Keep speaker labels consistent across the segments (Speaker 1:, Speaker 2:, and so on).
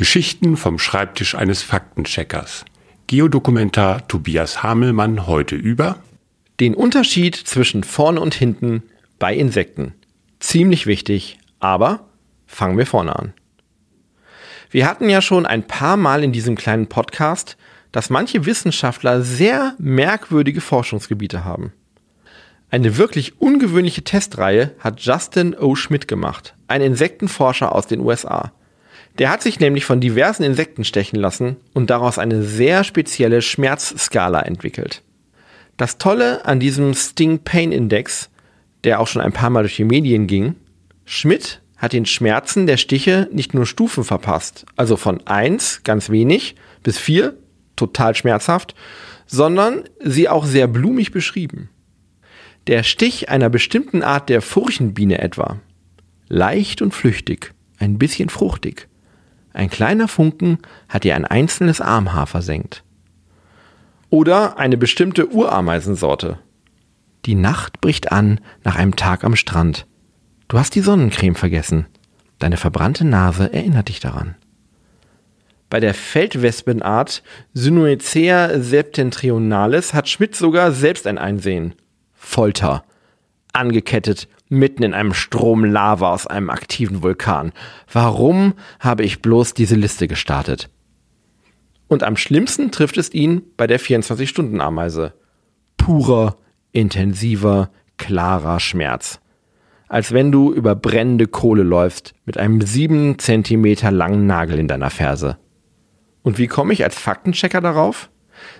Speaker 1: Geschichten vom Schreibtisch eines Faktencheckers. Geodokumentar Tobias Hamelmann heute über
Speaker 2: den Unterschied zwischen vorne und hinten bei Insekten. Ziemlich wichtig, aber fangen wir vorne an. Wir hatten ja schon ein paar Mal in diesem kleinen Podcast, dass manche Wissenschaftler sehr merkwürdige Forschungsgebiete haben. Eine wirklich ungewöhnliche Testreihe hat Justin O. Schmidt gemacht, ein Insektenforscher aus den USA. Der hat sich nämlich von diversen Insekten stechen lassen und daraus eine sehr spezielle Schmerzskala entwickelt. Das Tolle an diesem Sting Pain Index, der auch schon ein paar Mal durch die Medien ging, Schmidt hat den Schmerzen der Stiche nicht nur Stufen verpasst, also von 1 ganz wenig bis 4 total schmerzhaft, sondern sie auch sehr blumig beschrieben. Der Stich einer bestimmten Art der Furchenbiene etwa. Leicht und flüchtig, ein bisschen fruchtig. Ein kleiner Funken hat ihr ein einzelnes Armhaar versenkt. Oder eine bestimmte Urameisensorte. Die Nacht bricht an nach einem Tag am Strand. Du hast die Sonnencreme vergessen. Deine verbrannte Nase erinnert dich daran. Bei der Feldwespenart Synoecea septentrionalis hat Schmidt sogar selbst ein Einsehen. Folter. Angekettet mitten in einem Strom Lava aus einem aktiven Vulkan. Warum habe ich bloß diese Liste gestartet? Und am schlimmsten trifft es ihn bei der 24-Stunden-Ameise. Purer, intensiver, klarer Schmerz. Als wenn du über brennende Kohle läufst mit einem sieben Zentimeter langen Nagel in deiner Ferse. Und wie komme ich als Faktenchecker darauf?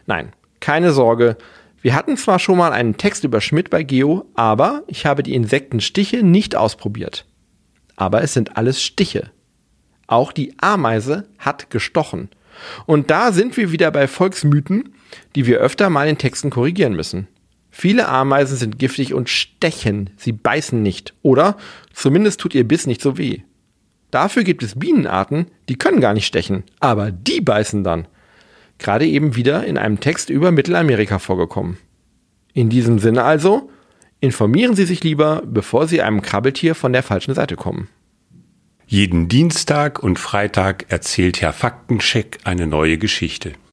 Speaker 2: Nein, keine Sorge, wir hatten zwar schon mal einen Text über Schmidt bei Geo, aber ich habe die Insektenstiche nicht ausprobiert. Aber es sind alles Stiche. Auch die Ameise hat gestochen. Und da sind wir wieder bei Volksmythen, die wir öfter mal in Texten korrigieren müssen. Viele Ameisen sind giftig und stechen, sie beißen nicht. Oder zumindest tut ihr Biss nicht so weh. Dafür gibt es Bienenarten, die können gar nicht stechen, aber die beißen dann gerade eben wieder in einem Text über Mittelamerika vorgekommen. In diesem Sinne also, informieren Sie sich lieber, bevor Sie einem Krabbeltier von der falschen Seite kommen.
Speaker 1: Jeden Dienstag und Freitag erzählt Herr Faktencheck eine neue Geschichte.